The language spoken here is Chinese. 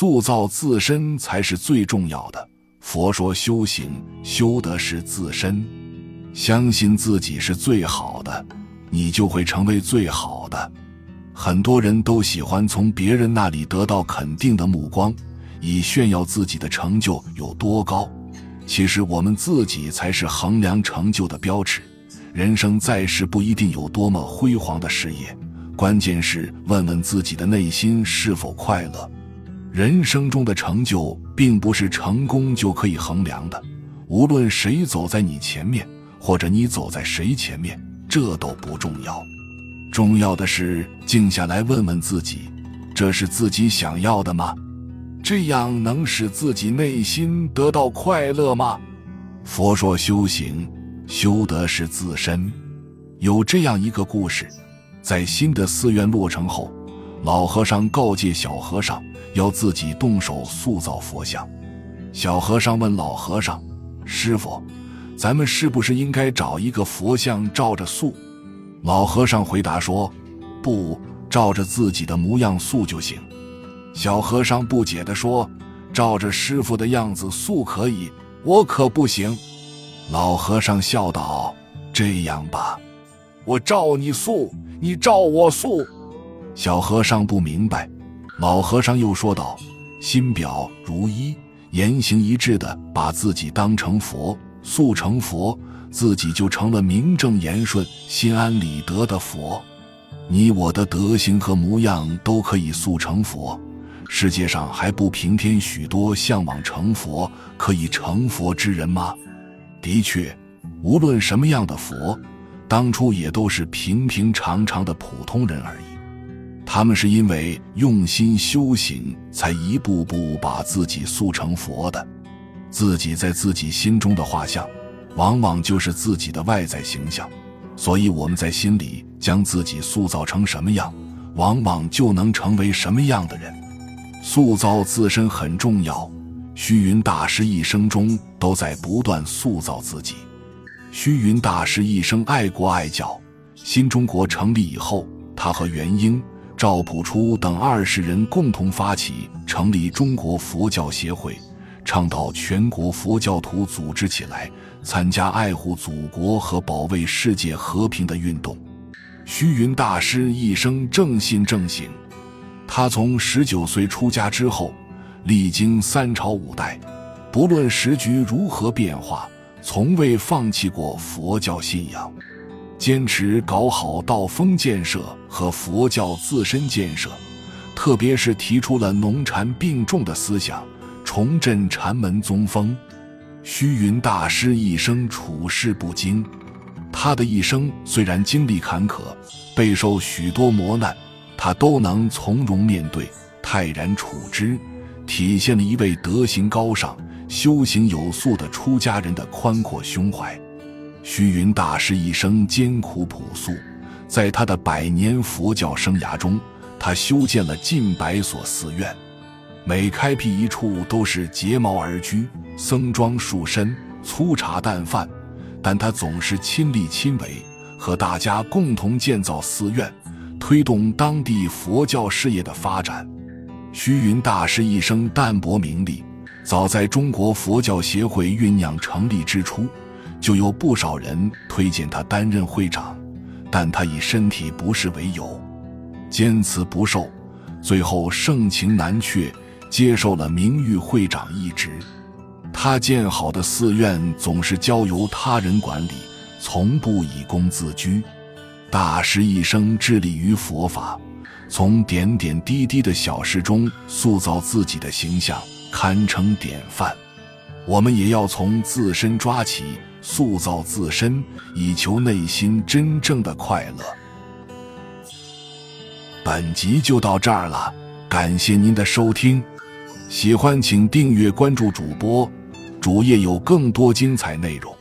塑造自身才是最重要的。佛说修行，修的是自身。相信自己是最好的，你就会成为最好的。很多人都喜欢从别人那里得到肯定的目光，以炫耀自己的成就有多高。其实我们自己才是衡量成就的标尺。人生在世不一定有多么辉煌的事业，关键是问问自己的内心是否快乐。人生中的成就并不是成功就可以衡量的，无论谁走在你前面，或者你走在谁前面，这都不重要。重要的是静下来问问自己，这是自己想要的吗？这样能使自己内心得到快乐吗？佛说修行。修的是自身。有这样一个故事，在新的寺院落成后，老和尚告诫小和尚要自己动手塑造佛像。小和尚问老和尚：“师傅，咱们是不是应该找一个佛像照着塑？”老和尚回答说：“不，照着自己的模样塑就行。”小和尚不解地说：“照着师傅的样子塑可以，我可不行。”老和尚笑道：“这样吧，我照你塑，你照我塑。”小和尚不明白。老和尚又说道：“心表如一，言行一致的把自己当成佛，速成佛，自己就成了名正言顺、心安理得的佛。你我的德行和模样都可以速成佛，世界上还不平添许多向往成佛、可以成佛之人吗？”的确，无论什么样的佛，当初也都是平平常常的普通人而已。他们是因为用心修行，才一步步把自己塑成佛的。自己在自己心中的画像，往往就是自己的外在形象。所以我们在心里将自己塑造成什么样，往往就能成为什么样的人。塑造自身很重要。虚云大师一生中都在不断塑造自己。虚云大师一生爱国爱教。新中国成立以后，他和元英、赵朴初等二十人共同发起成立中国佛教协会，倡导全国佛教徒组织起来，参加爱护祖国和保卫世界和平的运动。虚云大师一生正信正行。他从十九岁出家之后。历经三朝五代，不论时局如何变化，从未放弃过佛教信仰，坚持搞好道风建设和佛教自身建设，特别是提出了农禅并重的思想，重振禅门宗风。虚云大师一生处事不惊，他的一生虽然经历坎坷，备受许多磨难，他都能从容面对，泰然处之。体现了一位德行高尚、修行有素的出家人的宽阔胸怀。虚云大师一生艰苦朴素，在他的百年佛教生涯中，他修建了近百所寺院，每开辟一处都是结茅而居，僧装束身，粗茶淡饭，但他总是亲力亲为，和大家共同建造寺院，推动当地佛教事业的发展。虚云大师一生淡泊名利，早在中国佛教协会酝酿成立之初，就有不少人推荐他担任会长，但他以身体不适为由，坚持不受，最后盛情难却，接受了名誉会长一职。他建好的寺院总是交由他人管理，从不以功自居。大师一生致力于佛法。从点点滴滴的小事中塑造自己的形象，堪称典范。我们也要从自身抓起，塑造自身，以求内心真正的快乐。本集就到这儿了，感谢您的收听，喜欢请订阅关注主播，主页有更多精彩内容。